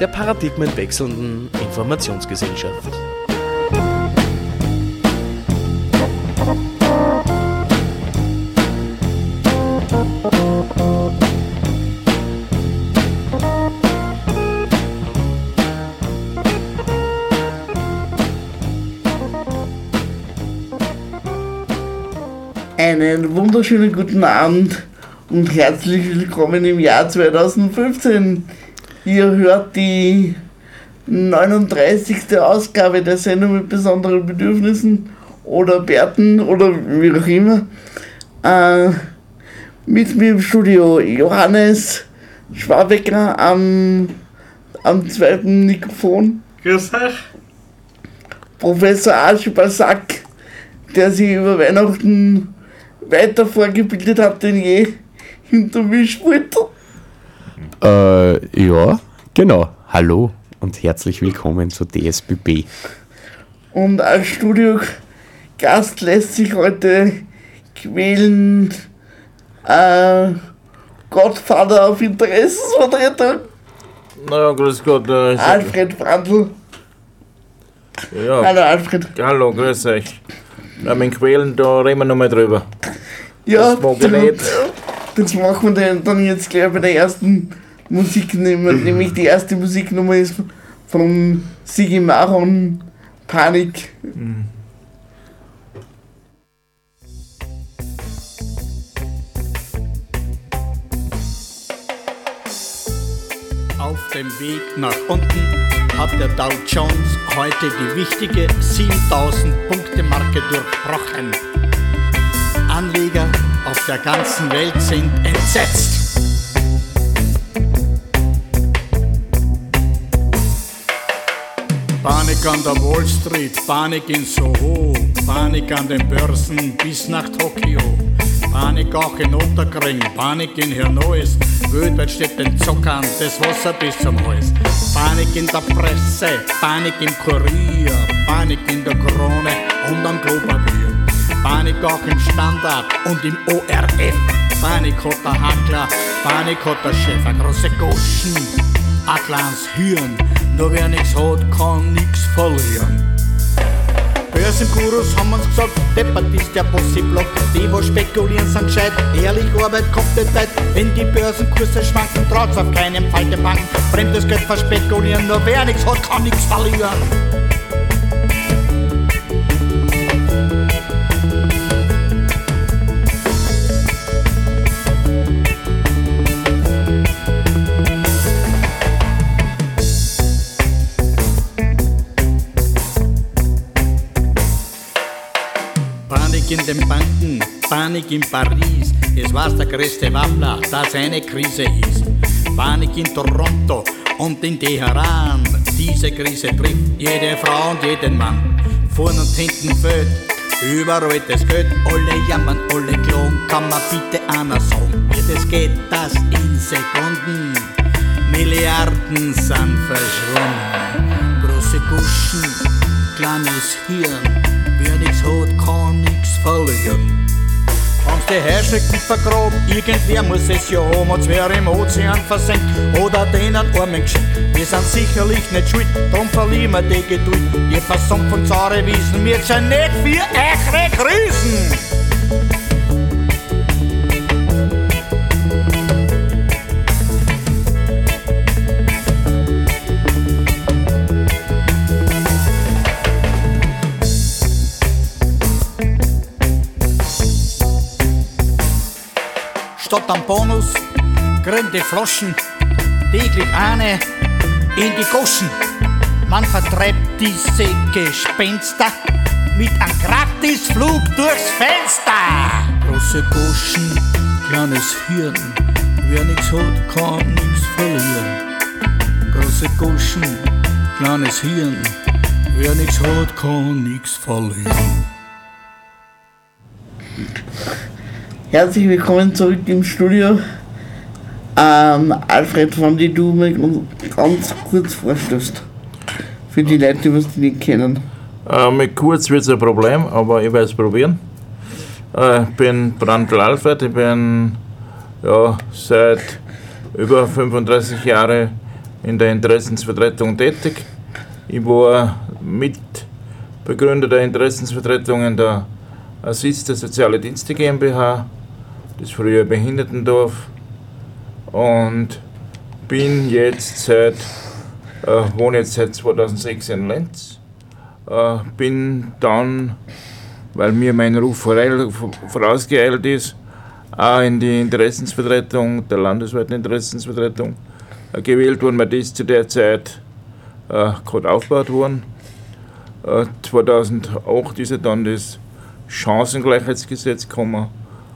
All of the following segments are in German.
der paradigmenwechselnden Informationsgesellschaft. Einen wunderschönen guten Abend und herzlich willkommen im Jahr 2015. Ihr hört die 39. Ausgabe der Sendung mit besonderen Bedürfnissen oder Bärten oder wie auch immer. Äh, mit mir im Studio Johannes Schwabecker am, am zweiten Mikrofon. Grüß euch. Professor Archibald Sack, der sich über Weihnachten weiter vorgebildet hat denn je hinter Mischpulter. Äh, ja, genau. Hallo und herzlich willkommen zu DSBB. Und als Studiogast lässt sich heute quälen äh, Gottvater auf Interessensvertretung Na ja, grüß Gott. Äh, Alfred Brandl. ja, Hallo Alfred. hallo, grüß euch. Ja, mit Quälen, da reden wir nochmal drüber. Ja, Das mag ich nicht. das machen wir dann jetzt gleich bei der ersten Musiknummer, nämlich die erste Musiknummer ist von Sigi Maron, Panik. Auf dem Weg nach unten hat der Dow Jones heute die wichtige 7000 Punkte Marke durchbrochen. Anleger auf der ganzen Welt sind entsetzt. Panik an der Wall Street, Panik in Soho, Panik an den Börsen bis nach Tokio. Panik auch in Otterkring, Panik in Hirnois, weltweit steht den Zockern das Wasser bis zum Hals. Panik in der Presse, Panik im Kurier, Panik in der Krone und am Klopapier. Panik auch im Standard und im ORF. Panik hat der Hackler, Panik hat der Chef, eine große Goschen, ein kleines Hirn. Nur wer nix hat, kann nix verlieren. Börsengurus haben uns gesagt, deppert ist der Bossy-Block. Die, wo spekulieren, sind gescheit. Ehrlich, Arbeit kommt nicht weit. Wenn die Börsenkurse schwanken, traut's auf keinen Fall der Banken. Fremdes Geld verspekulieren, nur wer nix hat, kann nix verlieren. In den Banken, Panik in Paris. Es war's der größte Waffler, dass eine Krise ist. Panik in Toronto und in Teheran. Diese Krise trifft jede Frau und jeden Mann. Vorn und hinten fällt überall das Geld. Alle jammern, alle klagen. Kann man bitte einer sagen, wie das geht, das in Sekunden. Milliarden sind verschwunden. Große Guschen, kleines Hirn. Wer nix hat, kann nix verlieren. Haben's die Herrschrecken vergraben, irgendwer muss es ja haben, als wer im Ozean versenkt oder denen Armen geschenkt. Wir sind sicherlich nicht schuld, drum verlieren wir die Geduld. Ihr zahre Wiesen, wir sind nicht für eure Krisen. Statt am Bonus die Floschen täglich eine in die Goschen. Man vertreibt diese Gespenster mit einem Gratisflug durchs Fenster. Große Goschen, kleines Hirn. Wer nix hat, kann nix verlieren. große Goschen, kleines Hirn. Wer nix hat, kann nix verlieren. Herzlich willkommen zurück im Studio. Ähm, Alfred, wenn die du mal ganz kurz vorstellst. Für die Leute, die die nicht kennen. Äh, mit kurz wird es ein Problem, aber ich werde es probieren. Äh, ich bin Brandl Alfred, ich bin ja, seit über 35 Jahren in der Interessensvertretung tätig. Ich war Mitbegründer der Interessensvertretung in der Assist der Soziale Dienste GmbH, das frühere Behindertendorf und bin jetzt seit, äh, wohne jetzt seit 2006 in Lenz. Äh, bin dann, weil mir mein Ruf vorausgeeilt ist, auch in die Interessensvertretung, der landesweiten Interessensvertretung äh, gewählt worden, weil das zu der Zeit äh, gerade aufgebaut worden. Äh, 2008 ist ja dann das Chancengleichheitsgesetz gekommen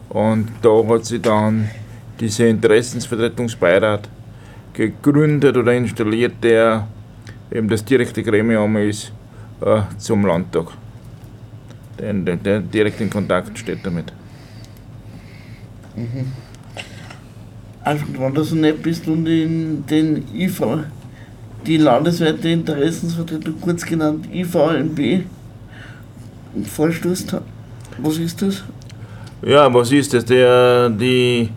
und da hat sich dann dieser Interessensvertretungsbeirat gegründet oder installiert, der eben das direkte Gremium ist äh, zum Landtag. Der, der, direkt in Kontakt steht damit. Alfred, wenn du so nett bist und den, den IV, die landesweite Interessensvertretung, kurz genannt IVMB, vorstoßt, was ist das? Ja, was ist das? Der, die,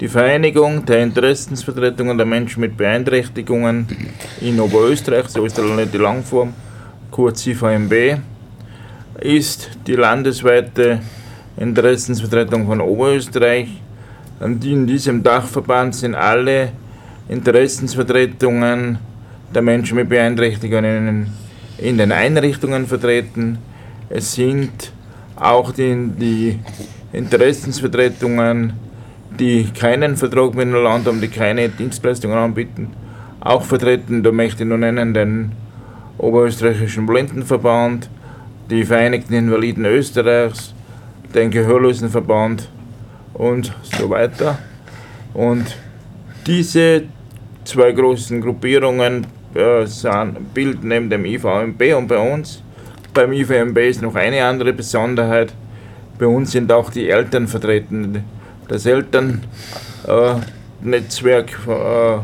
die Vereinigung der Interessensvertretungen der Menschen mit Beeinträchtigungen in Oberösterreich, so ist die die Langform, kurz IVMB, ist die landesweite Interessensvertretung von Oberösterreich. Und in diesem Dachverband sind alle Interessensvertretungen der Menschen mit Beeinträchtigungen in, in den Einrichtungen vertreten. Es sind auch die, die Interessensvertretungen, die keinen Vertrag mit dem Land haben, die keine Dienstleistungen anbieten, auch vertreten. Da möchte ich nur nennen den Oberösterreichischen Blindenverband, die Vereinigten Invaliden Österreichs, den Gehörlosenverband und so weiter. Und diese zwei großen Gruppierungen äh, bilden neben dem IVMB und bei uns. Beim IVMB ist noch eine andere Besonderheit. Bei uns sind auch die Eltern vertreten. Das Elternnetzwerk äh,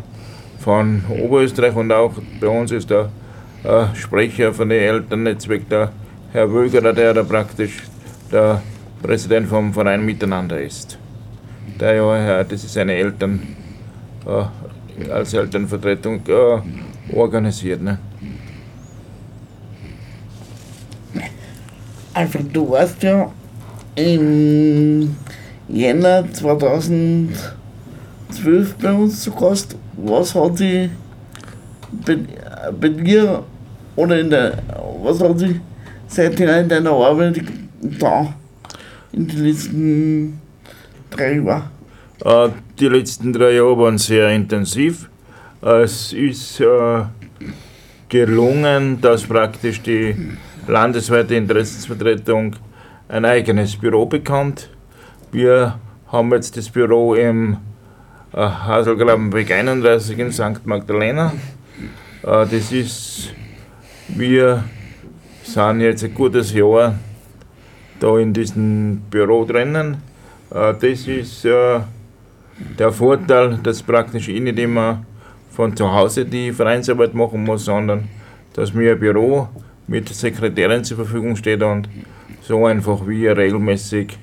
von Oberösterreich und auch bei uns ist der äh, Sprecher von dem Elternnetzwerk, der Herr Wögerer, der da praktisch der Präsident vom Verein Miteinander ist. Der ja, äh, das ist seine Eltern äh, als Elternvertretung äh, organisiert. Ne? Alfred, du warst ja im Jänner 2012 bei uns zu Gast. Was hat sich bei, bei dir oder in der, was hat sich seitdem in deiner Arbeit da in den letzten drei Jahren? Äh, die letzten drei Jahre waren sehr intensiv. Es ist äh, gelungen, dass praktisch die landesweite Interessensvertretung ein eigenes Büro bekommt. Wir haben jetzt das Büro im äh, Haselgrabenweg 31 in St. Magdalena. Äh, das ist, wir sind jetzt ein gutes Jahr da in diesem Büro drinnen. Äh, das ist äh, der Vorteil, dass praktisch ich nicht immer von zu Hause die Vereinsarbeit machen muss, sondern dass mir ein Büro mit Sekretärin zur Verfügung steht und so einfach wir regelmäßig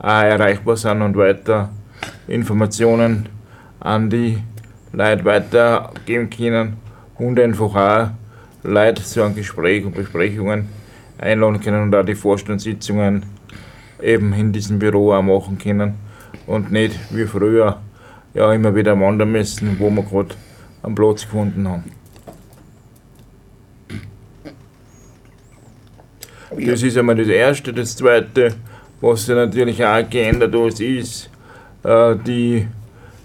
auch erreichbar sind und weiter Informationen an die Leute weitergeben können und einfach auch Leute zu einem Gespräch und Besprechungen einladen können und auch die Vorstandssitzungen eben in diesem Büro auch machen können und nicht wie früher ja immer wieder wandern müssen, wo wir gerade einen Platz gefunden haben. Das ist einmal das Erste. Das Zweite, was sich natürlich auch geändert hat, ist, äh, die,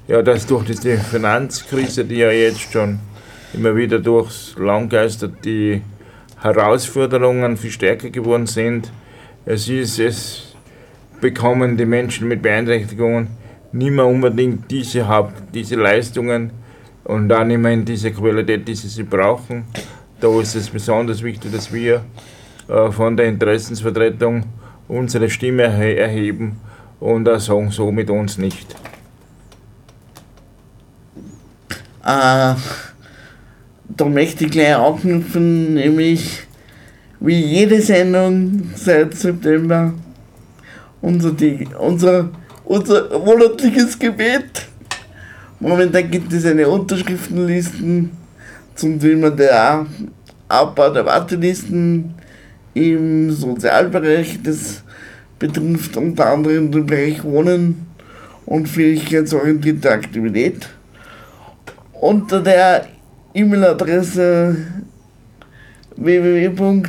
ja, dass durch diese Finanzkrise, die ja jetzt schon immer wieder durchs Land geistert, die Herausforderungen viel stärker geworden sind. Es ist, es bekommen die Menschen mit Beeinträchtigungen nicht mehr unbedingt diese, diese Leistungen und nicht mehr in dieser Qualität, die sie, brauchen. Da ist es besonders wichtig, dass wir von der Interessensvertretung unsere Stimme erhe erheben und auch sagen, so mit uns nicht. Äh, da möchte ich gleich anknüpfen, nämlich wie jede Sendung seit September unser, unser, unser monatliches Gebet. Momentan gibt es eine Unterschriftenlisten zum Thema der Abbau der Wartelisten im Sozialbereich. Das betrifft unter anderem den Bereich Wohnen und fähigkeitsorientierte Aktivität. Unter der E-Mail-Adresse www.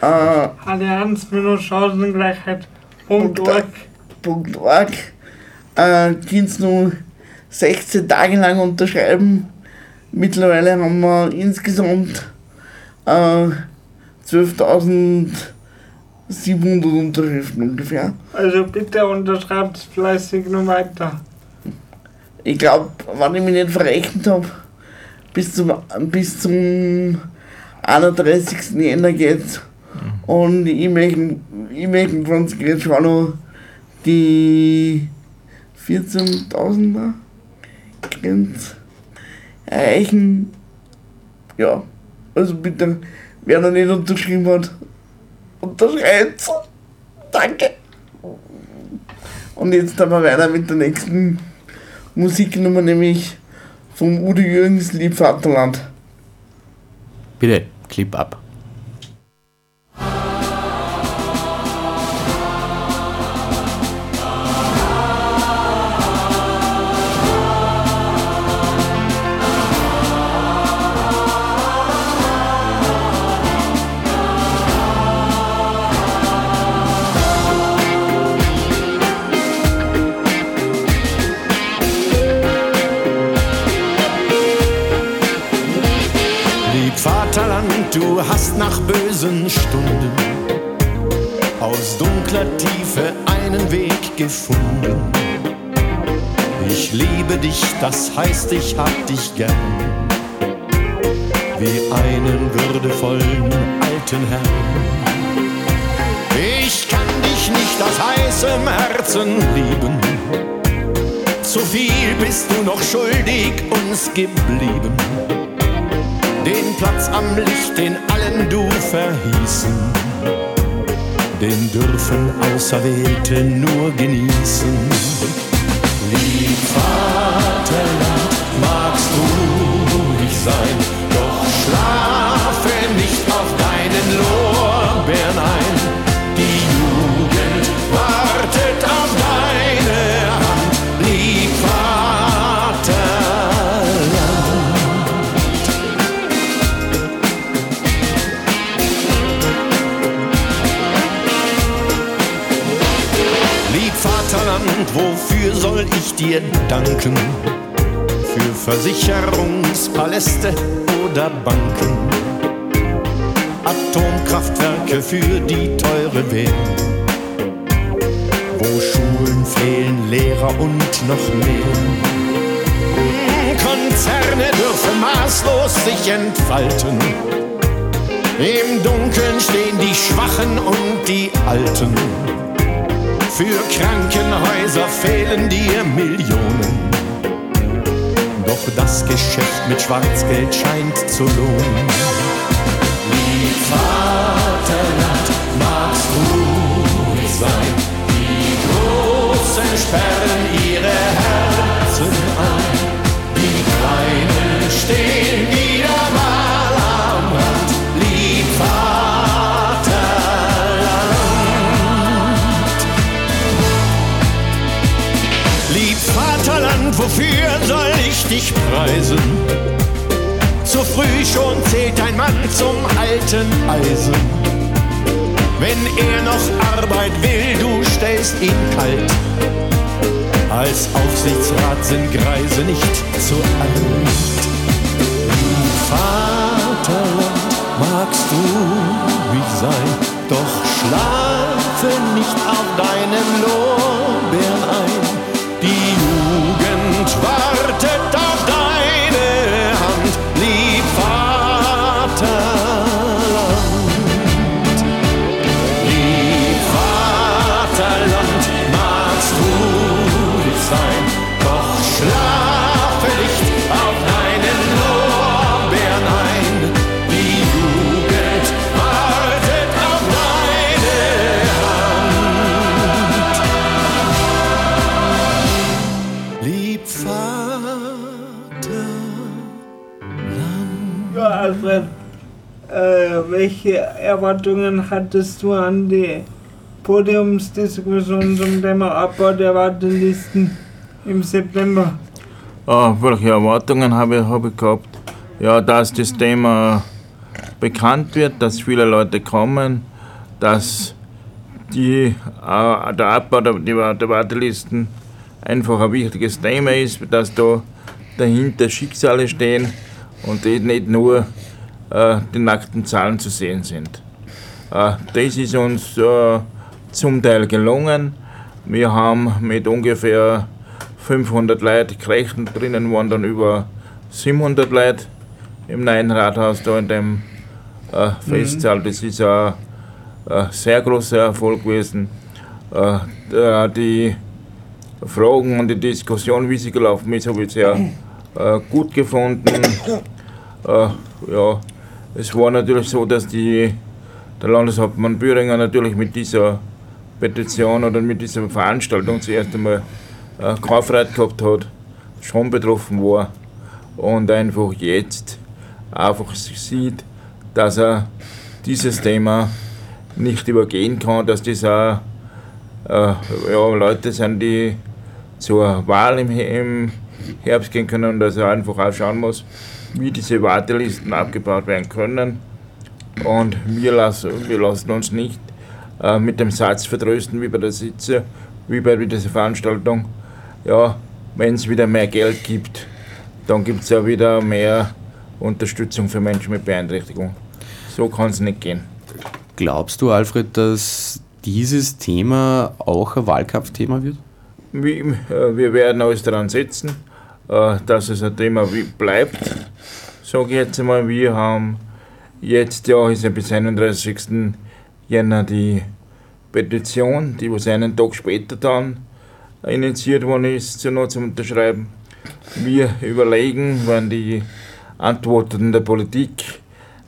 Äh, Allianz-Chancengleichheit.org äh, kannst du 16 Tage lang unterschreiben. Mittlerweile haben wir insgesamt äh, 12.700 Unterschriften ungefähr. Also bitte unterschreibt fleißig nur weiter. Ich glaube, wenn ich mich nicht verrechnet habe, bis zum, bis zum 31. Jänner geht Und ich möchte, ich möchte von uns jetzt schon noch die 14.000er Grenze erreichen. Ja, also bitte, wer noch nicht unterschrieben hat, unterschreibt Danke. Und jetzt haben wir weiter mit der nächsten Musiknummer, nämlich vom Udo Jürgens Lieb Vaterland. Bitte, Clip ab. Bösen Stunden aus dunkler Tiefe einen Weg gefunden. Ich liebe dich, das heißt, ich hab dich gern. Wie einen würdevollen alten Herrn. Ich kann dich nicht aus heißem Herzen lieben. Zu viel bist du noch schuldig uns geblieben Platz am Licht, den allen du verhießen, den dürfen Auserwählte nur genießen. Lieb Versicherungspaläste oder Banken? Atomkraftwerke für die teure Währung? Wo Schulen fehlen, Lehrer und noch mehr? Konzerne dürfen maßlos sich entfalten. Im Dunkeln stehen die Schwachen und die Alten. Für Krankenhäuser fehlen dir Millionen. Das Geschäft mit Schwarzgeld scheint zu lohnen. Lieb Vaterland, magst ruhig sein. Die Großen sperren ihre Herzen ein. Die Kleinen stehen dich preisen? Zu früh schon zählt ein Mann zum alten Eisen. Wenn er noch Arbeit will, du stellst ihn kalt. Als Aufsichtsrat sind Greise nicht zu alt. Vaterland, magst du ruhig sein, doch schlafe nicht auf deinen Lorbeeren welche Erwartungen hattest du an die Podiumsdiskussion zum Thema Abbau der Wartelisten im September? Ah, welche Erwartungen habe ich, habe ich gehabt? Ja, dass das Thema bekannt wird, dass viele Leute kommen, dass die, äh, der Abbau der, der Wartelisten einfach ein wichtiges Thema ist, dass da dahinter Schicksale stehen und nicht nur die nackten Zahlen zu sehen sind. Äh, das ist uns äh, zum Teil gelungen. Wir haben mit ungefähr 500 Leuten gerechnet, drinnen waren dann über 700 Leute im neuen Rathaus da in dem äh, Festsaal. Das ist ein, ein sehr großer Erfolg gewesen. Äh, die Fragen und die Diskussion, wie sie gelaufen ist, habe ich sehr äh, gut gefunden. Äh, ja, es war natürlich so, dass die, der Landeshauptmann Büringer natürlich mit dieser Petition oder mit dieser Veranstaltung zuerst einmal äh, Freude gehabt hat, schon betroffen war und einfach jetzt einfach sieht, dass er dieses Thema nicht übergehen kann, dass das auch äh, ja, Leute sind, die zur Wahl im Herbst gehen können und dass er einfach auch schauen muss, wie diese Wartelisten abgebaut werden können. Und wir lassen, wir lassen uns nicht äh, mit dem Satz vertrösten, wie bei der Sitze, wie bei dieser Veranstaltung. Ja, wenn es wieder mehr Geld gibt, dann gibt es ja wieder mehr Unterstützung für Menschen mit Beeinträchtigung. So kann es nicht gehen. Glaubst du, Alfred, dass dieses Thema auch ein Wahlkampfthema wird? Äh, wir werden alles daran setzen, äh, dass es ein Thema bleibt. Sage jetzt einmal, wir haben jetzt, ja, ist ja bis 31. Jänner die Petition, die was einen Tag später dann initiiert worden ist, zu noch zum Unterschreiben. Wir überlegen, wenn die Antworten der Politik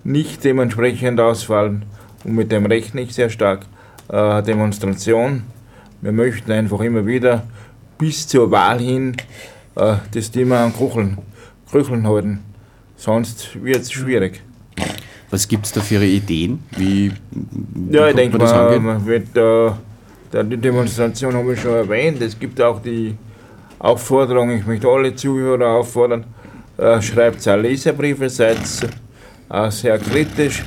nicht dementsprechend ausfallen, und mit dem rechne ich sehr stark, äh, Demonstration. Wir möchten einfach immer wieder bis zur Wahl hin äh, das Thema an Krücheln, Krücheln halten. Sonst wird es schwierig. Was gibt es da für Ideen? Wie, wie ja, ich denke mal, man wird, äh, die Demonstration habe ich schon erwähnt. Es gibt auch die Aufforderung, ich möchte alle Zuhörer auffordern, äh, schreibt auch Leserbriefe, seid äh, sehr kritisch,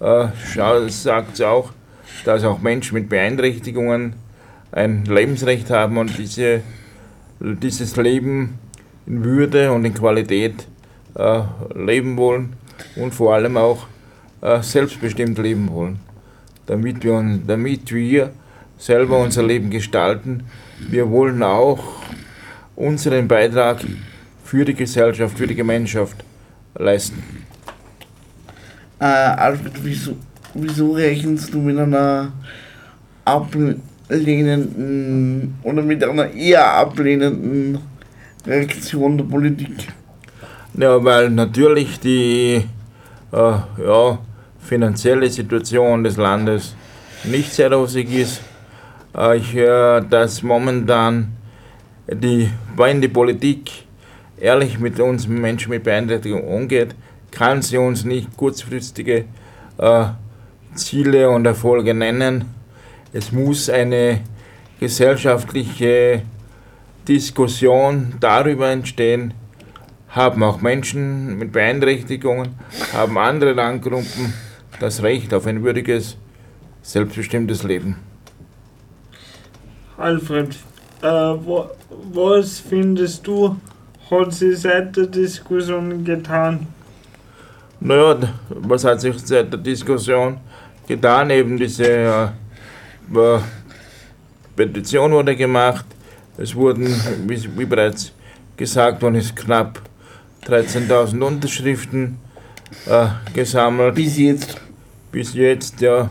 äh, sagt auch, dass auch Menschen mit Beeinträchtigungen ein Lebensrecht haben und diese, dieses Leben in Würde und in Qualität äh, leben wollen und vor allem auch äh, selbstbestimmt leben wollen, damit wir, damit wir selber unser Leben gestalten. Wir wollen auch unseren Beitrag für die Gesellschaft, für die Gemeinschaft leisten. Äh, Alfred, wieso, wieso rechnest du mit einer ablehnenden oder mit einer eher ablehnenden Reaktion der Politik? Ja, weil natürlich die äh, ja, finanzielle Situation des Landes nicht sehr rosig ist. Äh, ich höre, dass momentan die, wenn die Politik ehrlich mit uns Menschen mit Beeinträchtigung umgeht, kann sie uns nicht kurzfristige äh, Ziele und Erfolge nennen. Es muss eine gesellschaftliche Diskussion darüber entstehen, haben auch Menschen mit Beeinträchtigungen, haben andere Randgruppen das Recht auf ein würdiges, selbstbestimmtes Leben. Alfred, äh, wo, was findest du, hat sich seit der Diskussion getan? Naja, was hat sich seit der Diskussion getan? Eben diese äh, Petition wurde gemacht. Es wurden, wie, wie bereits gesagt worden ist, knapp 13.000 Unterschriften äh, gesammelt. Bis jetzt. Bis jetzt, ja.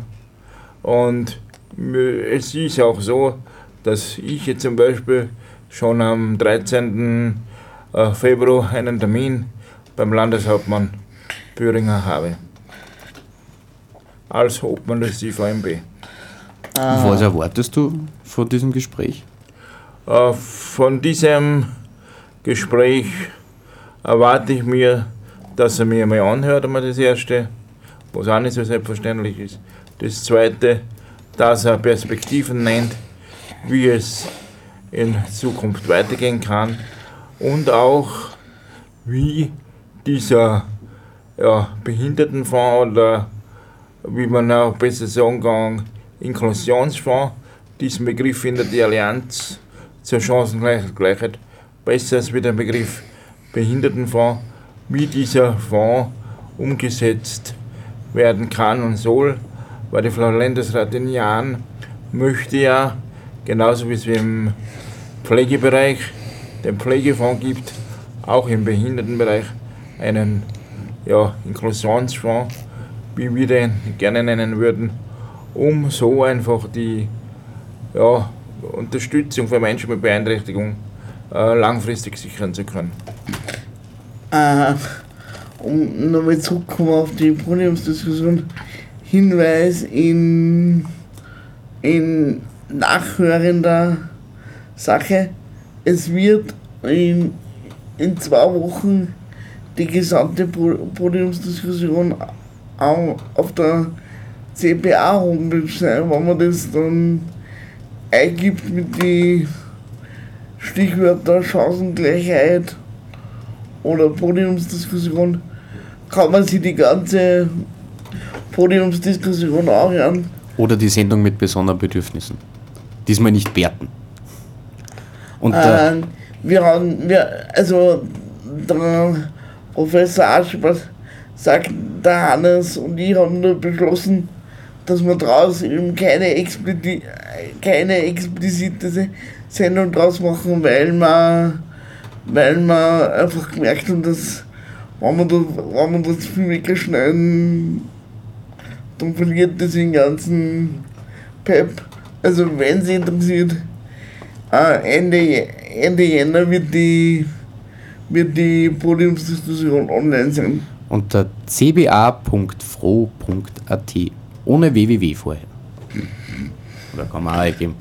Und es ist auch so, dass ich jetzt zum Beispiel schon am 13. Äh, Februar einen Termin beim Landeshauptmann Böhringer habe. Als Obmann des IVMB. Ah. Was erwartest du von diesem Gespräch? Äh, von diesem Gespräch erwarte ich mir, dass er mir einmal anhört, einmal das Erste, was auch nicht so selbstverständlich ist. Das Zweite, dass er Perspektiven nennt, wie es in Zukunft weitergehen kann und auch wie dieser ja, Behindertenfonds oder wie man auch besser sagen kann, Inklusionsfonds, diesen Begriff findet die Allianz zur Chancengleichheit besser als wie der Begriff Behindertenfonds, wie dieser Fonds umgesetzt werden kann und soll, weil die Frau Landesrat in Jahren möchte ja, genauso wie es im Pflegebereich den Pflegefonds gibt, auch im Behindertenbereich einen ja, Inklusionsfonds, wie wir den gerne nennen würden, um so einfach die ja, Unterstützung für Menschen mit Beeinträchtigung äh, langfristig sichern zu können. Äh, um nochmal zurückzukommen auf die Podiumsdiskussion, Hinweis in, in nachhörender Sache. Es wird in, in zwei Wochen die gesamte Po- Podiumsdiskussion au- auf der CPA-Homepage sein, wenn man das dann eingibt mit die Stichwörter Chancengleichheit oder Podiumsdiskussion, kann man sich die ganze Podiumsdiskussion auch hören. Oder die Sendung mit besonderen Bedürfnissen. Diesmal nicht Bärten. Und äh, Äh, wir haben, wir, also der Professor Aschbach sagt, der Hannes und ich haben nur beschlossen, dass wir draus eben keine, explizit, keine explizite Sendung draus machen, weil wir, weil wir einfach gemerkt haben, dass wenn wir, da, wenn wir das viel wegschneiden, dann verliert das den ganzen Pep. Also wenn Sie interessiert, äh, Ende, Ende Jänner wird die, wird die Podiumsdiskussion online sein. unter cba.fro.at. Ohne www vorher. Oder kann man auch eingeben.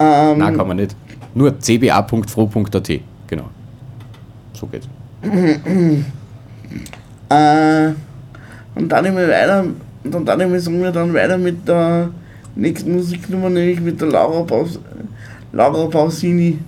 Ähm, Nein, kann man nicht. Nur cba.fro.at. Genau. So geht's. Äh, und dann immer weiter, und dann immer sagen wir dann weiter mit der nächsten Musiknummer, nämlich mit der Laura, Paus, Laura Pausini.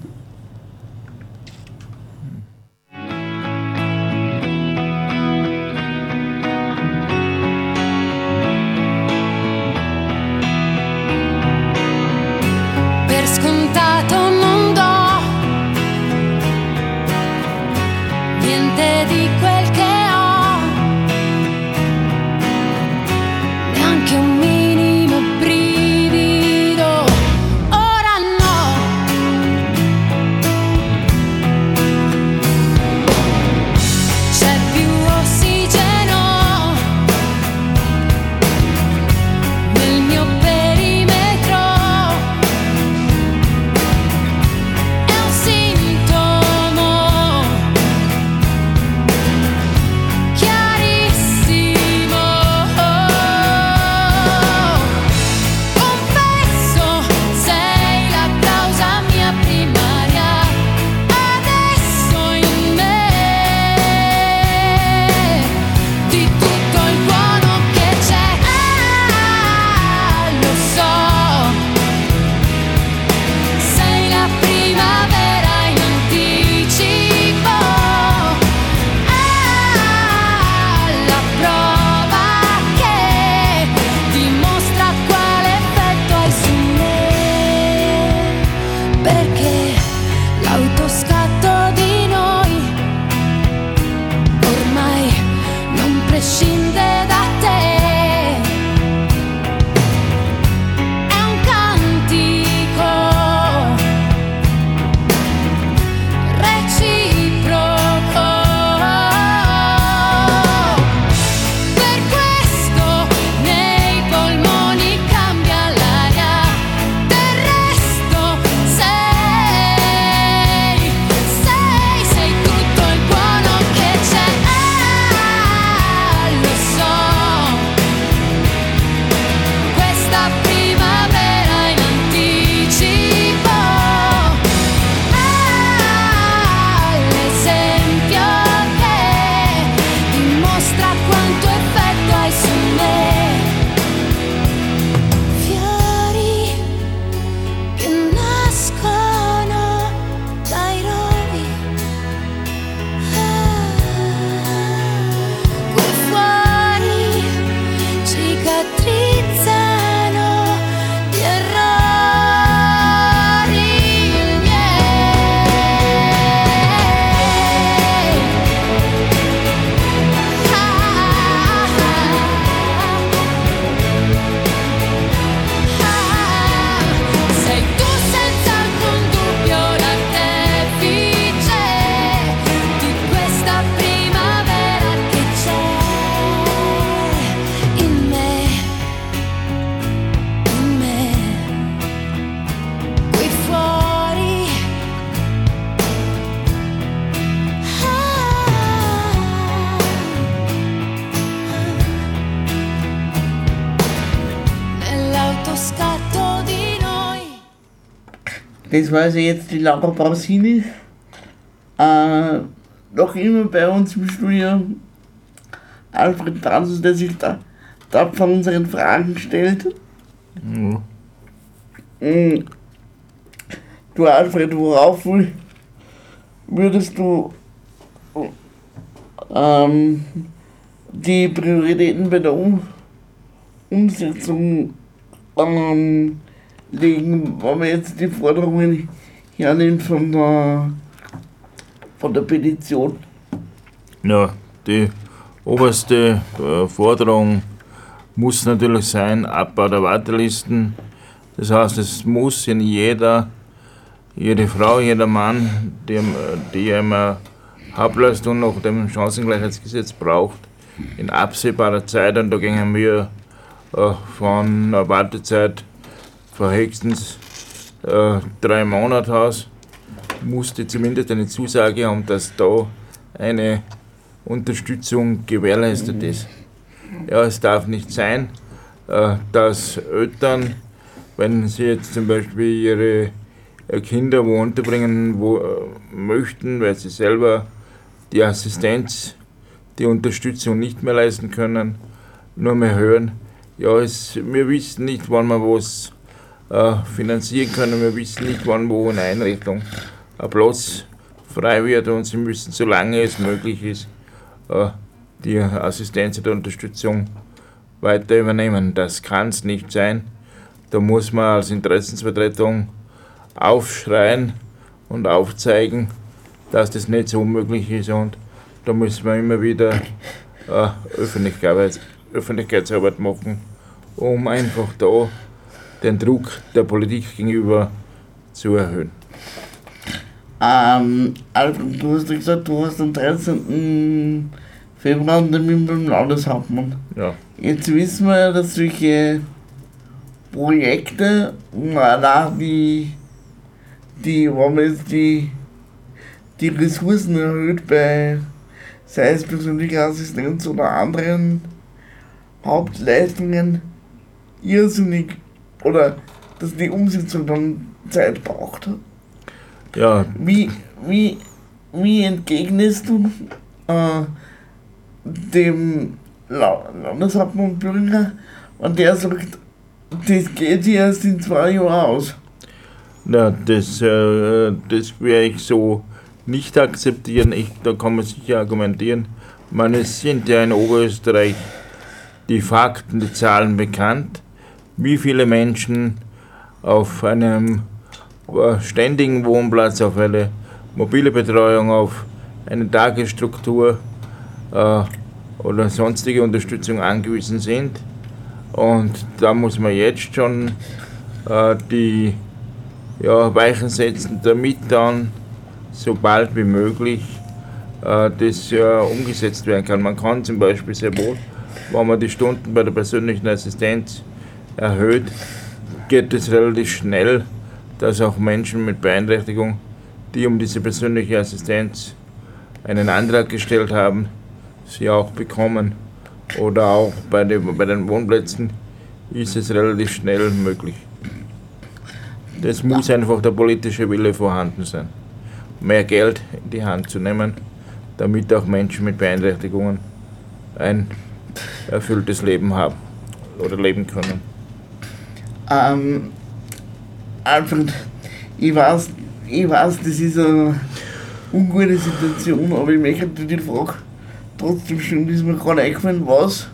Das war also jetzt die Laura Brausini. Äh, noch immer bei uns im Studio Alfred Franzus, der sich da, da von unseren Fragen stellt. Ja. Mm. Du Alfred, worauf würdest du ähm, die Prioritäten bei der um Umsetzung ähm, legen, man jetzt die Forderungen hernimmt von der, von der Petition? Ja, die oberste äh, Forderung muss natürlich sein, Abbau der Wartelisten. Das heißt, es muss in jeder, jede Frau, jeder Mann, die, die eine Hauptleistung nach dem Chancengleichheitsgesetz braucht, in absehbarer Zeit, und da gehen wir äh, von einer Wartezeit von höchstens äh, drei Monaten aus, musste zumindest eine Zusage haben, dass da eine Unterstützung gewährleistet ist. Ja, es darf nicht sein, äh, dass Eltern, wenn sie jetzt zum Beispiel ihre äh, Kinder wo unterbringen wo, äh, möchten, weil sie selber die Assistenz, die Unterstützung nicht mehr leisten können, nur mehr hören, ja, es, wir wissen nicht, wann wir was äh, finanzieren können, wir wissen nicht, wann wo eine Einrichtung ein Platz frei wird und sie müssen, solange es möglich ist, äh, die Assistenz oder Unterstützung weiter übernehmen. Das kann es nicht sein. Da muss man als Interessensvertretung aufschreien und aufzeigen, dass das nicht so möglich ist und da müssen wir immer wieder äh, Öffentlichkeits Öffentlichkeitsarbeit machen, um einfach da den Druck der Politik gegenüber zu erhöhen. Ähm, Alfred, du hast ja gesagt, du hast am 13. Februar Termin beim Landeshauptmann. Ja. Jetzt wissen wir ja, dass solche Projekte, na, die, die, wenn man jetzt die, die Ressourcen erhöht bei, sei es persönlicher Assistenz oder anderen Hauptleistungen, irrsinnig, oder dass die Umsetzung dann Zeit braucht. Ja, Wie, wie, wie entgegnest du äh, dem La- Landeshauptmann Bürger, wenn der sagt, das geht sich erst in zwei Jahren aus? Na, das, äh, das werde ich so nicht akzeptieren. Ich, da kann man sicher argumentieren. Meine, es sind ja in Oberösterreich die Fakten, die Zahlen bekannt, wie viele Menschen auf einem äh, ständigen Wohnplatz, auf eine mobile Betreuung, auf eine Tagesstruktur äh, oder sonstige Unterstützung angewiesen sind. Und da muss man jetzt schon äh, die ja, Weichen setzen, damit dann so bald wie möglich äh, das ja umgesetzt werden kann. Man kann zum Beispiel sehr wohl, wenn man die Stunden bei der persönlichen Assistenz erhöht, geht es relativ schnell, dass auch Menschen mit Beeinträchtigung, die um diese persönliche Assistenz einen Antrag gestellt haben, sie auch bekommen. Oder auch bei den, bei den Wohnplätzen ist es relativ schnell möglich. Das muss einfach der politische Wille vorhanden sein. Mehr Geld in die Hand zu nehmen, damit auch Menschen mit Beeinträchtigungen ein erfülltes Leben haben oder leben können. Ähm, Alfred, ich weiß, ich weiß, das ist eine ungute Situation, aber ich möchte die Frage trotzdem schon, ist mir gerade eingefallen, was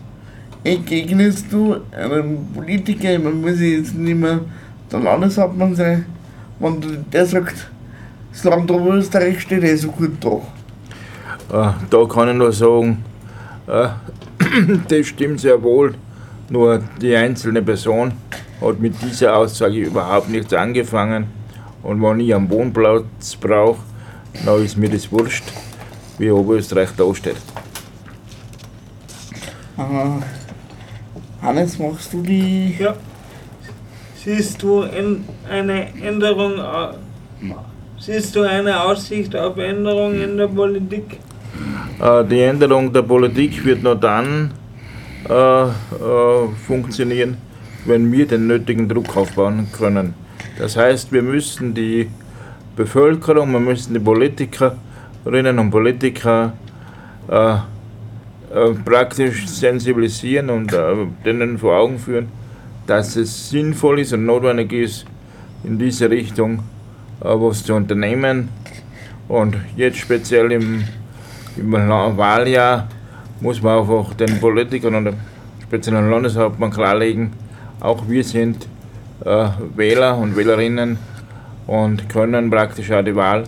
entgegnest du einem Politiker, meine, muss jetzt nicht mehr der Landeshauptmann sein, wenn der sagt, das Land Oberösterreich steht eh so gut da. Äh, da kann ich nur sagen, äh, das stimmt sehr wohl, nur die einzelne Person hat mit dieser Aussage überhaupt nichts angefangen. Und wenn ich einen Wohnplatz brauche, dann ist mir das wurscht, wie Oberösterreich da steht. Äh, Hannes, machst du die. Ja. Siehst du in eine Änderung, au- siehst du eine Aussicht auf Änderung in der Politik? Äh, die Änderung der Politik wird nur dann äh, äh, funktionieren, wenn wir den nötigen Druck aufbauen können. Das heißt, wir müssen die Bevölkerung, wir müssen die Politikerinnen und Politiker äh, äh, praktisch sensibilisieren und äh, denen vor Augen führen, dass es sinnvoll ist und notwendig ist, in diese Richtung was zu unternehmen. Und jetzt speziell im, im Wahljahr muss man einfach den Politikern und dem speziellen Landeshauptmann klarlegen, auch wir sind äh, Wähler und Wählerinnen und können praktisch auch die Wahl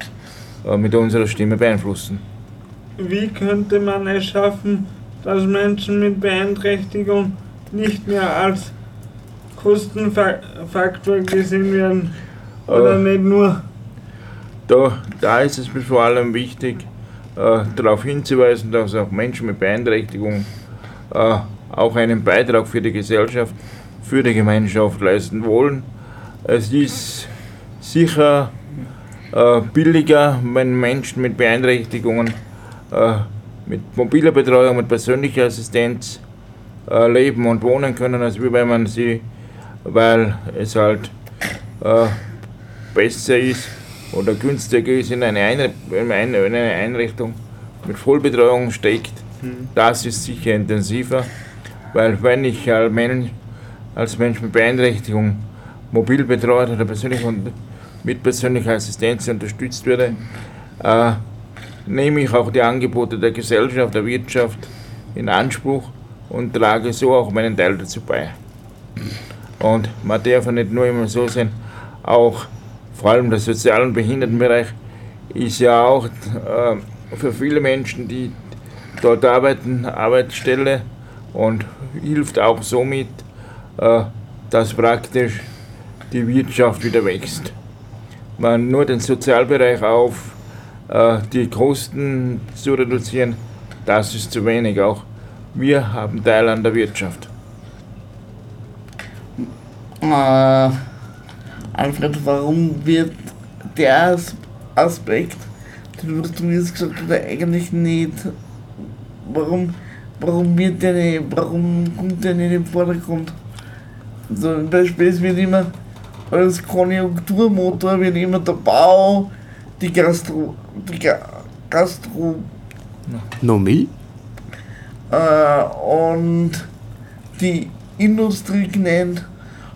äh, mit unserer Stimme beeinflussen. Wie könnte man es schaffen, dass Menschen mit Beeinträchtigung nicht mehr als Kostenfaktor gesehen werden? Oder Äh. nicht nur? Da, da ist es mir vor allem wichtig, darauf hinzuweisen, dass auch Menschen mit Beeinträchtigung äh, auch einen Beitrag für die Gesellschaft, für die Gemeinschaft leisten wollen. Es ist sicher äh, billiger, wenn Menschen mit Beeinträchtigungen äh, mit mobiler Betreuung, mit persönlicher Assistenz äh, leben und wohnen können, als wenn man sie, weil es halt äh, besser ist oder günstiger ist, in eine, in eine in eine Einrichtung mit Vollbetreuung steckt. Das ist sicher intensiver, weil wenn ich als Mensch, als Mensch mit Beeinträchtigung mobil betreut oder persönlich und mit persönlicher Assistenz unterstützt werde, äh, nehme ich auch die Angebote der Gesellschaft, der Wirtschaft in Anspruch und trage so auch meinen Teil dazu bei. Und man darf nicht nur immer so sein, auch vor allem der Sozial- und Behindertenbereich ist ja auch äh, für viele Menschen, die dort arbeiten, Arbeitsstelle und hilft auch somit, äh, dass praktisch die Wirtschaft wieder wächst. Man nur den Sozialbereich auf äh, die Kosten zu reduzieren, das ist zu wenig. Auch wir haben Teil an der Wirtschaft. Äh, Alfred, warum wird der As- Aspekt, den du jetzt gesagt hast, eigentlich nicht, warum, warum wird der nicht, warum kommt der nicht in den Vordergrund? So ein Beispiel ist wird immer als Konjunkturmotor wird immer der Bau, die Gastro, die Ga Gastro Nomie? äh, und die Industrie genannt,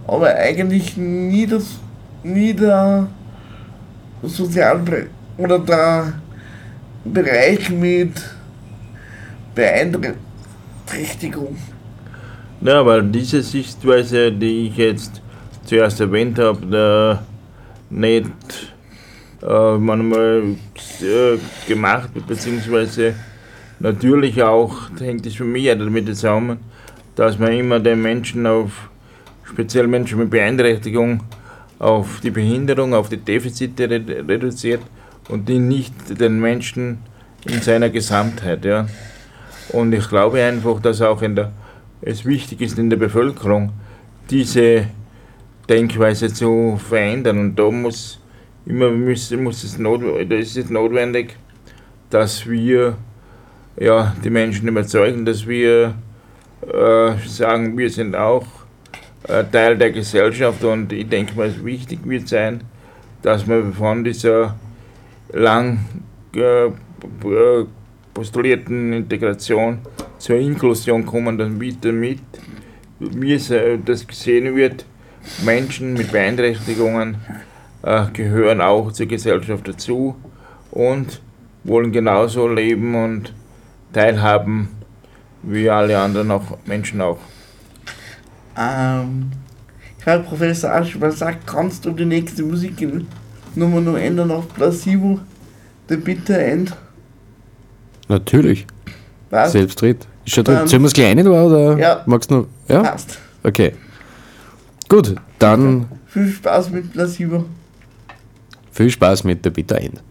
aber eigentlich nie das, nie der Sozialbereich oder der Bereich mit Beeinträchtigung. Ja, weil diese Sichtweise, die ich jetzt zuerst erwähnt habe, nicht äh, manchmal äh, gemacht beziehungsweise natürlich auch, da hängt es für mich ja damit zusammen, dass man immer den Menschen auf, speziell Menschen mit Beeinträchtigung, auf die Behinderung, auf die Defizite redu- reduziert und die nicht den Menschen in seiner Gesamtheit. Ja. Und ich glaube einfach, dass auch in der, es wichtig ist in der Bevölkerung, diese Denkweise zu verändern. Und da muss immer müssen, muss es da ist es notwendig, dass wir ja, die Menschen überzeugen, dass wir äh, sagen, wir sind auch Teil der Gesellschaft und ich denke mal, es wichtig wird sein, dass wir von dieser lang äh, äh, postulierten Integration zur Inklusion kommen, damit, damit mir se- das gesehen wird, Menschen mit Beeinträchtigungen äh, gehören auch zur Gesellschaft dazu und wollen genauso leben und teilhaben wie alle anderen auch, Menschen auch. Ähm, Herr Professor Aschmann sagt, kannst du die nächste Musiknummer nur ändern auf Placebo, The Bitter End? Natürlich. Was? Selbstredend. Ist schon drin. Ähm, Sollen wir das kleine da oder Ja. magst du noch? Ja? Passt. Okay. Gut, dann Viel Spaß mit Placebo. viel Spaß mit der Bitter End.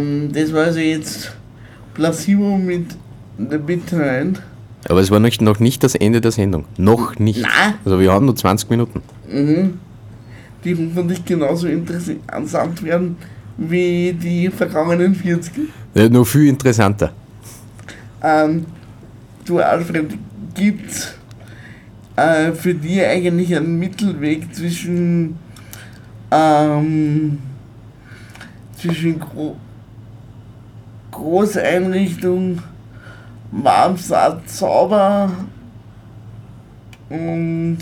Ähm, das war also jetzt Placebo mit The Bitter End. Aber es war nicht, noch nicht das Ende der Sendung. Noch nicht. Nein. Also wir haben nur 20 Minuten. Mhm. Die hoffentlich genauso interessant werden wie die vergangenen 40. Ja, noch viel interessanter. Ähm, du Alfred, gibt's äh, für dich eigentlich einen Mittelweg zwischen ähm, zwischen Gro Großeinrichtung, Warmsaat, Zauber und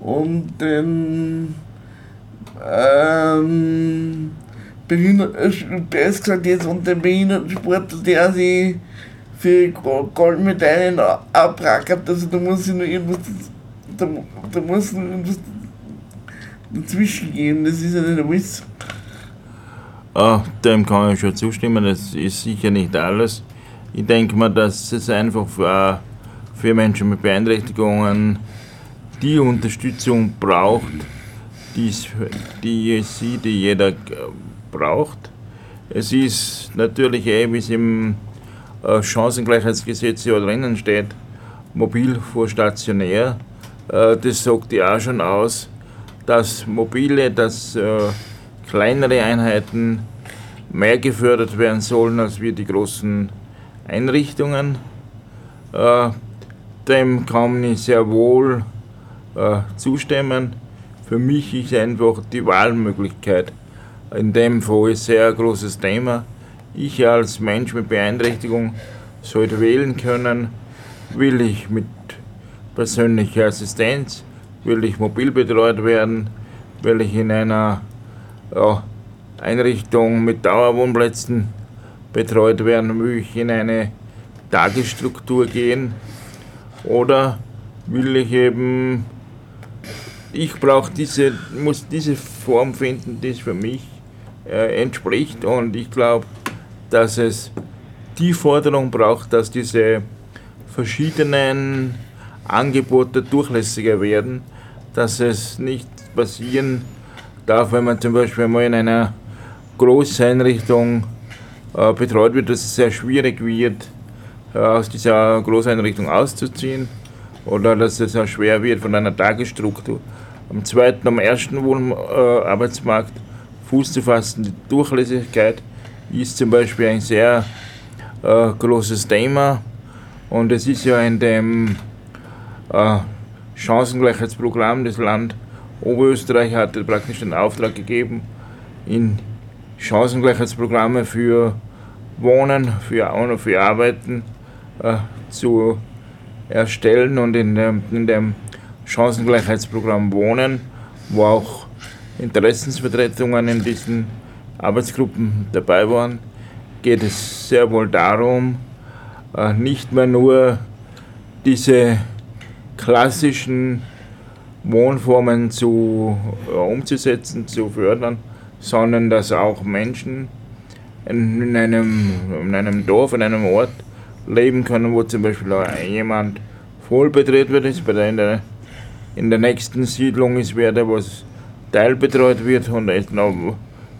und den ähm, Behindert, äh, besser gesagt jetzt und den Behindertensportler, der sich für Go- Goldmedaillen abrackert, also da muss ich nur irgendwas, da, da muss noch irgendwas dazwischen gehen, das ist ja nicht alles. Ah, dem kann ich schon zustimmen, das ist sicher nicht alles. Ich denke mal, dass es einfach für, für Menschen mit Beeinträchtigungen die Unterstützung braucht, die, es- die sie, die jeder äh, braucht. Es ist natürlich eh, wie es im äh, Chancengleichheitsgesetz ja drinnen steht, mobil vor stationär. Äh, das sagt ja auch schon aus, dass mobile, dass äh, kleinere Einheiten mehr gefördert werden sollen als wir die großen Einrichtungen. Äh, dem kann ich sehr wohl äh, zustimmen. Für mich ist einfach die Wahlmöglichkeit in dem Fall ein sehr großes Thema. Ich als Mensch mit Beeinträchtigung sollte wählen können, will ich mit persönlicher Assistenz, will ich mobil betreut werden, will ich in einer ja, Einrichtung mit Dauerwohnplätzen betreut werden, will ich in eine Tagesstruktur gehen oder will ich eben, ich brauche diese, muss diese Form finden, die es für mich äh, entspricht und ich glaube, dass es die Forderung braucht, dass diese verschiedenen Angebote durchlässiger werden, dass es nicht passieren darf, wenn man zum Beispiel mal in einer Großeinrichtung äh, betreut wird, dass es sehr schwierig wird, äh, aus dieser Großeinrichtung auszuziehen oder dass es auch schwer wird von einer Tagesstruktur am zweiten, am ersten Wohn äh, Arbeitsmarkt Fuß zu fassen. Die Durchlässigkeit ist zum Beispiel ein sehr äh, großes Thema und es ist ja in dem äh, Chancengleichheitsprogramm des Land Oberösterreich hat praktisch den Auftrag gegeben, in Chancengleichheitsprogramme für Wohnen, für, für Arbeiten äh, zu erstellen und in dem, in dem Chancengleichheitsprogramm Wohnen, wo auch Interessensvertretungen in diesen Arbeitsgruppen dabei waren, geht es sehr wohl darum, äh, nicht mehr nur diese klassischen Wohnformen zu, äh, umzusetzen, zu fördern, sondern dass auch Menschen in, in, einem, in einem Dorf, in einem Ort leben können, wo zum Beispiel jemand vollbetreut wird, ist bei der, in, der, in der nächsten Siedlung ist wer, der was teilbetreut wird und jetzt noch,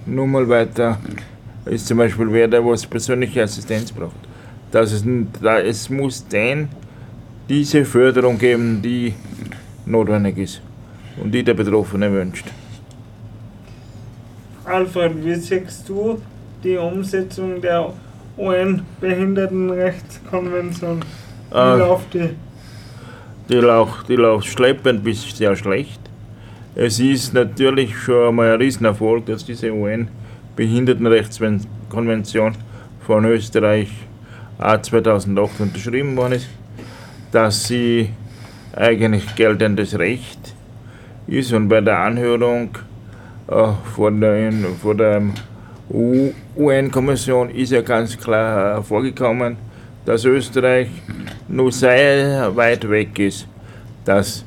nur mal weiter ist zum Beispiel wer, der was persönliche Assistenz braucht. Dass es, n- da, es muss den diese Förderung geben, die notwendig ist und die der Betroffene wünscht. Alfred, wie siehst du die Umsetzung der UN-Behindertenrechtskonvention? Wie Äh, läuft die? Die läuft, die läuft schleppend bis sehr schlecht. Es ist natürlich schon einmal ein Riesenerfolg, dass diese UN-Behindertenrechtskonvention von Österreich auch 2008 unterschrieben worden ist, dass sie eigentlich geltendes Recht ist und bei der Anhörung äh, vor der, vor der UN-Kommission ist ja ganz klar hervorgekommen, dass Österreich nur sehr weit weg ist, dass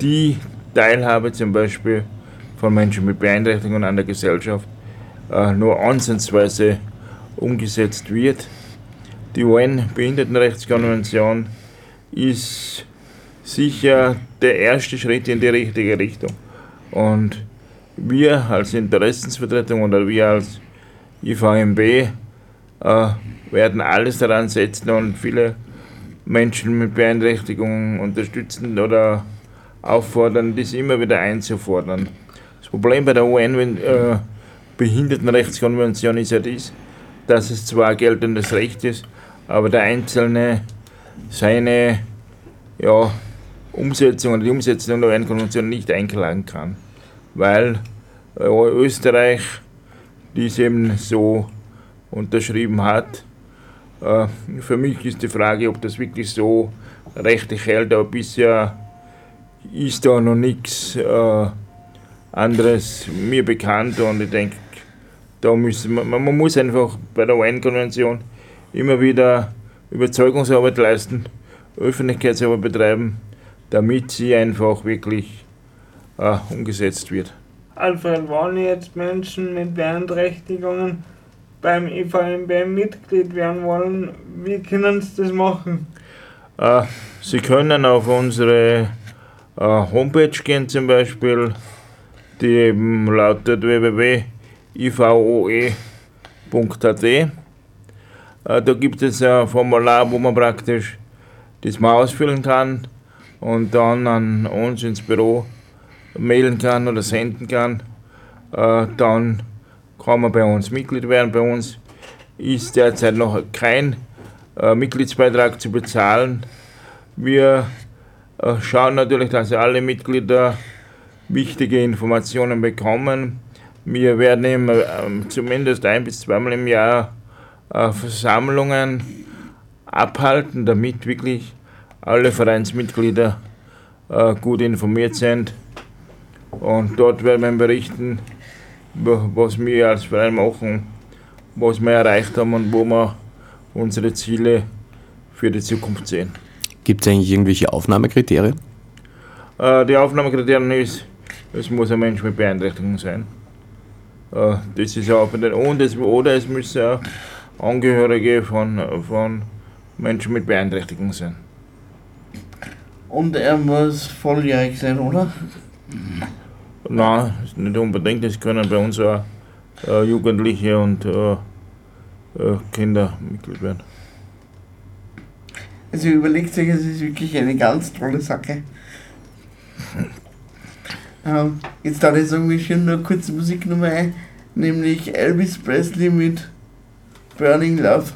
die Teilhabe zum Beispiel von Menschen mit Beeinträchtigungen an der Gesellschaft äh, nur ansatzweise umgesetzt wird. Die UN-Behindertenrechtskonvention ist sicher der erste Schritt in die richtige Richtung. Und wir als Interessensvertretung oder wir als IVMB äh, werden alles daran setzen und viele Menschen mit Beeinträchtigungen unterstützen oder auffordern, das immer wieder einzufordern. Das Problem bei der UN äh, ist ja dies, dass es zwar geltendes Recht ist, aber der Einzelne seine ja, Umsetzung oder die Umsetzung der UN-Konvention nicht einklagen kann, weil äh, Österreich dies eben so unterschrieben hat. Äh, für mich ist die Frage, ob das wirklich so rechtlich hält, aber bisher ist da noch nichts äh, anderes mir bekannt und ich denke, da müssen man, man muss einfach bei der UN-Konvention immer wieder Überzeugungsarbeit leisten, Öffentlichkeitsarbeit betreiben, damit sie einfach wirklich äh, umgesetzt wird. Alfred, wollen jetzt Menschen mit Beeinträchtigungen beim IVMB Mitglied werden wollen, wie können sie das machen? Äh, sie können auf unsere äh, Homepage gehen zum Beispiel, die eben lautet www.ivoe.at. Äh, da gibt es ein Formular, wo man praktisch das mal ausfüllen kann und dann an uns ins Büro mailen kann oder senden kann. Äh, dann kann man bei uns Mitglied werden. Bei uns ist derzeit noch kein äh, Mitgliedsbeitrag zu bezahlen. Wir äh, schauen natürlich, dass alle Mitglieder wichtige Informationen bekommen. Wir werden immer, ähm, zumindest ein bis zweimal im Jahr äh, Versammlungen abhalten, damit wirklich alle Vereinsmitglieder äh, gut informiert sind. Und dort werden wir berichten, wa- was wir als Verein machen, was wir erreicht haben und wo wir unsere Ziele für die Zukunft sehen. Gibt es eigentlich irgendwelche Aufnahmekriterien? Äh, die Aufnahmekriterien ist, es muss ein Mensch mit Beeinträchtigung sein. Äh, das ist auch bei den, und es, oder es müssen Angehörige von, von Menschen mit Beeinträchtigung sein. Und er muss volljährig sein, oder? Nein, ist nicht unbedingt. Es können bei uns auch äh, Jugendliche und äh, äh, Kinder Mitglied werden. Also überlegt euch, es ist wirklich eine ganz tolle Sache. Ähm, jetzt darf ich sagen, wir schieben nur kurz Musiknummer ein, nämlich Elvis Presley mit Burning Love.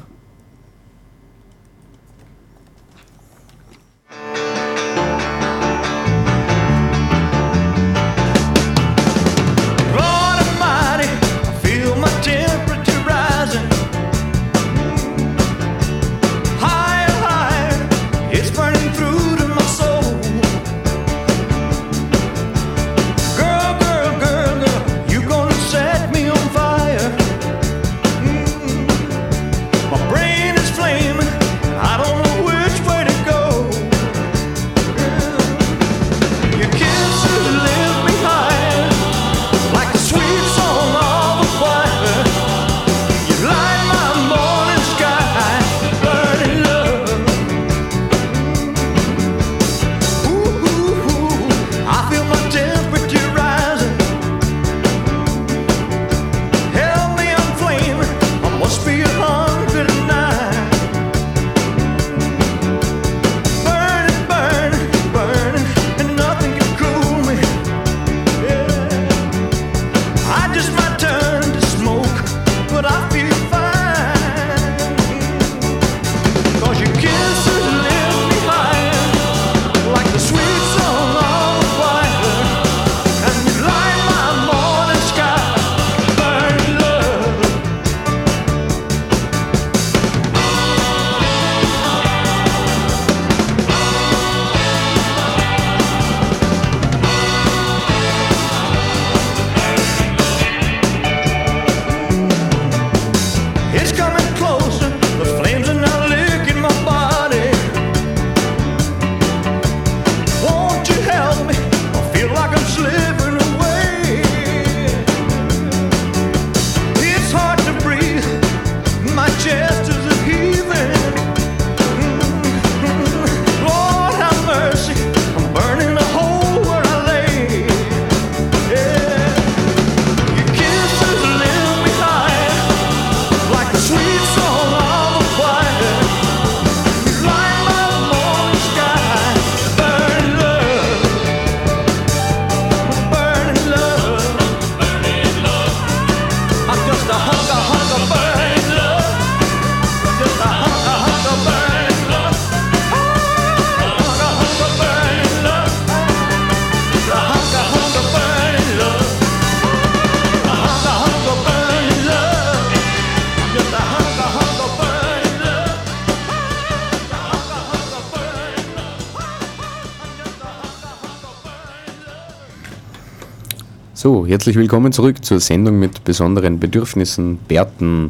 So, herzlich willkommen zurück zur Sendung mit besonderen Bedürfnissen, Bärten,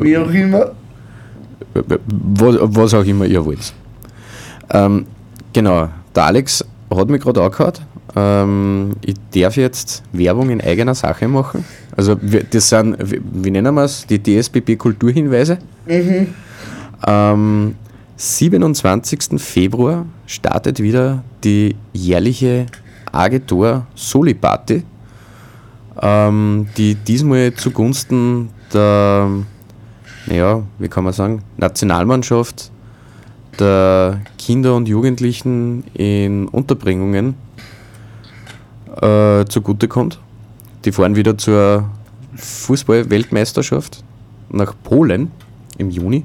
Wie auch immer. was, was auch immer ihr wollt. Ähm, genau, der Alex hat mich gerade angehört. Ähm, ich darf jetzt Werbung in eigener Sache machen. Also, das sind, wie, nennen wir es, die DSBB Kulturhinweise. Ähm, 27. Februar startet wieder die jährliche Agetor Soli Party, ähm, die diesmal zugunsten der, naja, wie kann man sagen, Nationalmannschaft der Kinder und Jugendlichen in Unterbringungen äh, zugutekommt. Die fahren wieder zur Fußball-Weltmeisterschaft nach Polen im Juni.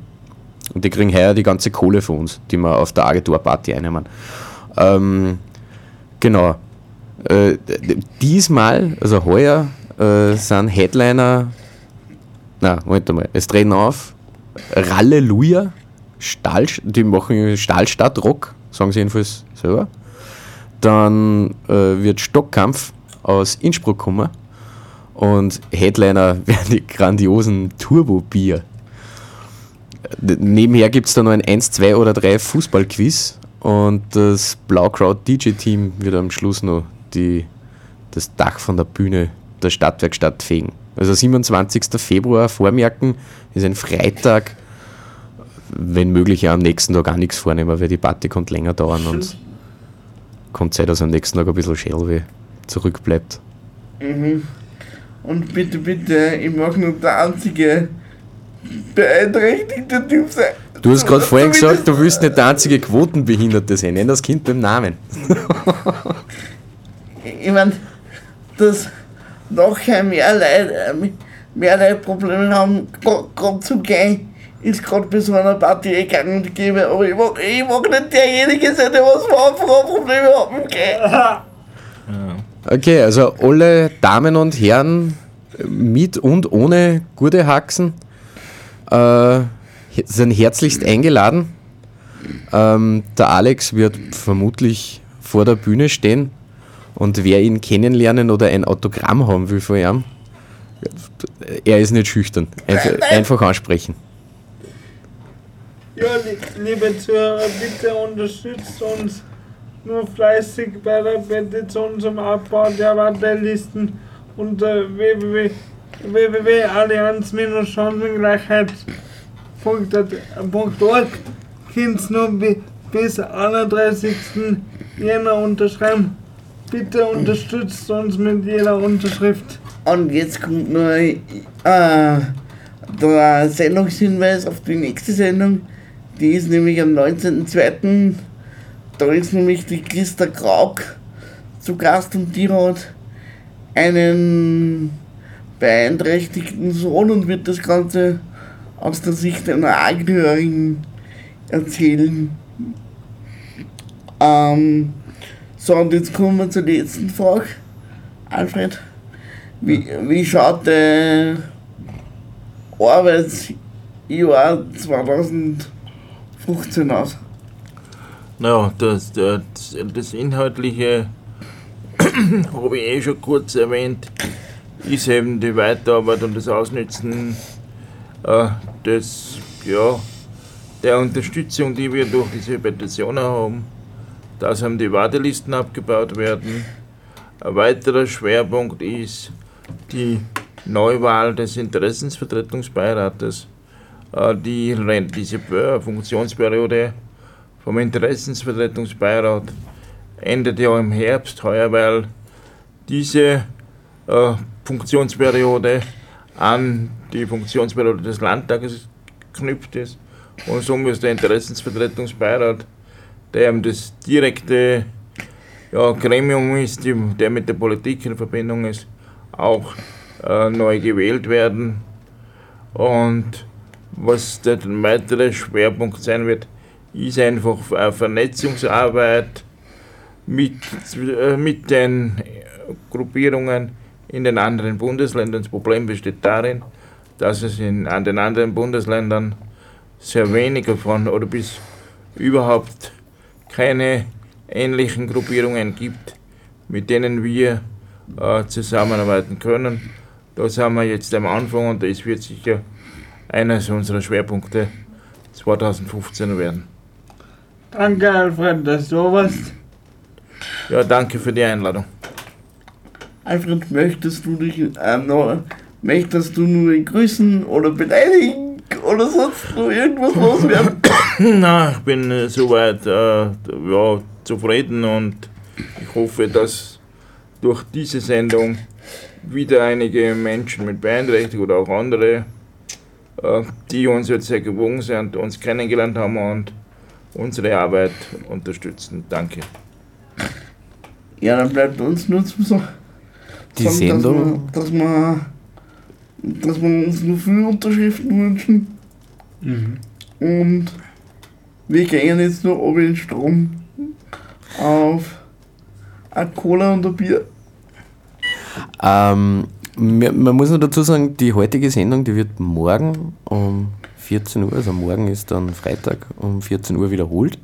Und die kriegen heuer die ganze Kohle von uns, die wir auf der Agentur-Party einnehmen. Ähm, genau. Äh, diesmal, also heuer, äh, sind Headliner. Na, Moment mal. Es treten auf Ralleluja, Stahl, die machen Stahlstadt-Rock, sagen sie jedenfalls selber. Dann äh, wird Stockkampf aus Innsbruck kommen. Und Headliner werden die grandiosen Turbo-Bier. Nebenher gibt es da noch ein 1, 2 oder 3 Fußballquiz und das Blaukraut DJ-Team wird am Schluss noch die, das Dach von der Bühne der Stadtwerkstatt fegen. Also 27. Februar vormerken, ist ein Freitag, wenn möglich auch am nächsten Tag auch nichts vornehmen, weil die Party kann länger dauern und kann sein, dass am nächsten Tag ein bisschen Schädelweh zurückbleibt. Und bitte, bitte, ich mag nur der einzige beeinträchtigte Typ sein. Du hast gerade vorhin gesagt, du willst nicht der einzige Quotenbehinderte sein. Nenn das Kind beim Namen. Ich meine, dass nachher mehr Leute, mehr Leute Probleme haben, gerade zu gehen, ist gerade bei so einer Party gang und gäbe. Aber ich mag, ich mag nicht derjenige sein, der was von Anfang an Probleme hat mit Gehen. Okay, also alle Damen und Herren mit und ohne gute Haxen äh, sind herzlichst eingeladen. Ähm, der Alex wird vermutlich vor der Bühne stehen und wer ihn kennenlernen oder ein Autogramm haben will von ihm, er ist nicht schüchtern. Einfach, einfach ansprechen. Ja, li liebe Zuhörer, bitte unterstützt uns nur fleißig bei der Petition zum Abbau der Wartelisten unter www www.allianz-chancengleichheit.org könnt nur bi bis 31. Jänner unterschreiben. Bitte unterstützt uns mit jeder Unterschrift. Und jetzt kommt nur äh, der Sendungshinweis auf die nächste Sendung. Die ist nämlich am 19.02. Da ist nämlich die Christa Krauk zu Gast und die hat einen beeinträchtigten Sohn und wird das Ganze aus der Sicht einer Angehörigen erzählen. Ähm, so, und jetzt kommen wir zur letzten Frage. Alfred, wie, wie schaut der Arbeitsjahr 2015 aus? Naja, das, das, das Inhaltliche habe ich eh schon kurz erwähnt, ist eben die Weiterarbeit und das Ausnützen äh, des, ja, der Unterstützung, die wir durch diese Petition haben, dass eben die Wartelisten abgebaut werden. Ein weiterer Schwerpunkt ist die Neuwahl des Interessensvertretungsbeirates. Äh, die, diese äh, Funktionsperiode vom Interessensvertretungsbeirat endet ja im Herbst heuer, weil diese äh, Funktionsperiode an die Funktionsperiode des Landtages geknüpft ist und somit ist der Interessensvertretungsbeirat, der eben das direkte ja, Gremium ist, der mit der Politik in Verbindung ist, auch äh, neu gewählt werden. Und was der weitere Schwerpunkt sein wird, ist einfach eine Vernetzungsarbeit mit, äh, mit den Gruppierungen in den anderen Bundesländern. Das Problem besteht darin, dass es in, an den anderen Bundesländern sehr wenige von oder bis überhaupt keine ähnlichen Gruppierungen gibt, mit denen wir äh, zusammenarbeiten können. Da sind wir jetzt am Anfang und das wird sicher eines unserer Schwerpunkte 2015 werden. Danke, Alfred, dass du warst. Ja, danke für die Einladung. Alfred, möchtest du dich ähm, noch, möchtest du nur grüßen oder beleidigen oder sonst noch irgendwas loswerden? Na, ich bin äh, soweit äh, ja, zufrieden und ich hoffe, dass durch diese Sendung wieder einige Menschen mit Beeinträchtigung oder auch andere, äh, die uns jetzt sehr gewogen sind, uns kennengelernt haben und unsere Arbeit unterstützen. Danke. Ja, dann bleibt uns nur zu sagen, Die dass Sendung, wir, dass wir, dass wir uns nur viele Unterschriften wünschen. Und wir gehen jetzt nur ob in Strom auf eine Cola und ein Bier. ähm, man muss noch dazu sagen, die heutige Sendung, die wird morgen um 14 Uhr, also morgen ist dann Freitag um 14 Uhr wiederholt.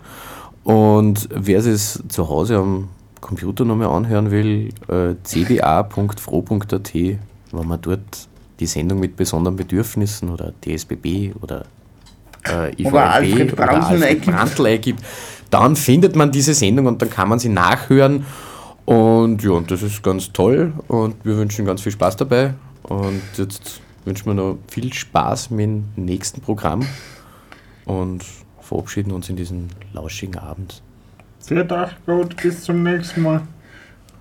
Und wer es zu Hause am Computer nochmal anhören will, äh, cba.fro.at, wenn man dort die Sendung mit besonderen Bedürfnissen oder DSBB oder äh, IVMB Oder Alfred Brandl eingibt, dann findet man diese Sendung und dann kann man sie nachhören. Und ja, und das ist ganz toll und wir wünschen ganz viel Spaß dabei. Und jetzt wünschen wir noch viel Spaß mit dem nächsten Programm und verabschieden uns in diesen lauschigen Abend. Seht euch gut, bis zum nächsten Mal.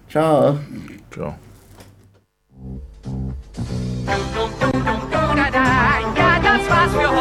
Ciao. Ciao. Ja, das war's für heute.